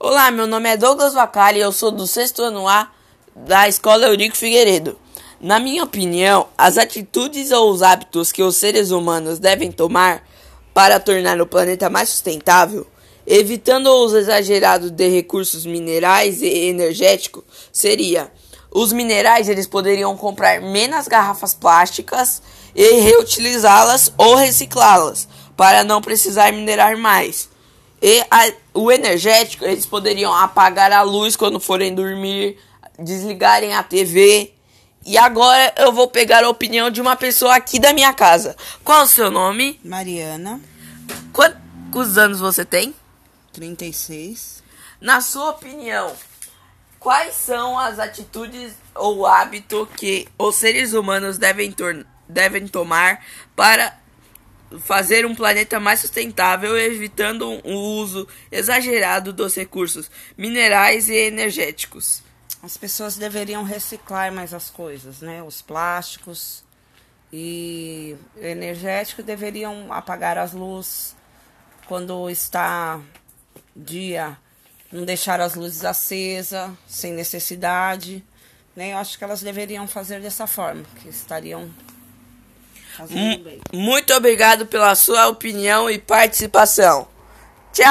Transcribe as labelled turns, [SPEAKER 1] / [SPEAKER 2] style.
[SPEAKER 1] Olá, meu nome é Douglas Vacari e eu sou do sexto ano A da Escola Eurico Figueiredo. Na minha opinião, as atitudes ou os hábitos que os seres humanos devem tomar para tornar o planeta mais sustentável, evitando o uso exagerado de recursos minerais e energéticos, seria os minerais eles poderiam comprar menos garrafas plásticas e reutilizá-las ou reciclá-las para não precisar minerar mais. E a, o energético, eles poderiam apagar a luz quando forem dormir, desligarem a TV. E agora eu vou pegar a opinião de uma pessoa aqui da minha casa. Qual o seu nome?
[SPEAKER 2] Mariana.
[SPEAKER 1] Quantos anos você tem?
[SPEAKER 2] 36.
[SPEAKER 1] Na sua opinião, quais são as atitudes ou hábito que os seres humanos devem, devem tomar para fazer um planeta mais sustentável, evitando o uso exagerado dos recursos minerais e energéticos.
[SPEAKER 2] As pessoas deveriam reciclar mais as coisas, né? Os plásticos e energético deveriam apagar as luzes quando está dia, não deixar as luzes acesas sem necessidade, né? Eu acho que elas deveriam fazer dessa forma, que estariam
[SPEAKER 1] muito obrigado pela sua opinião e participação. Tchau!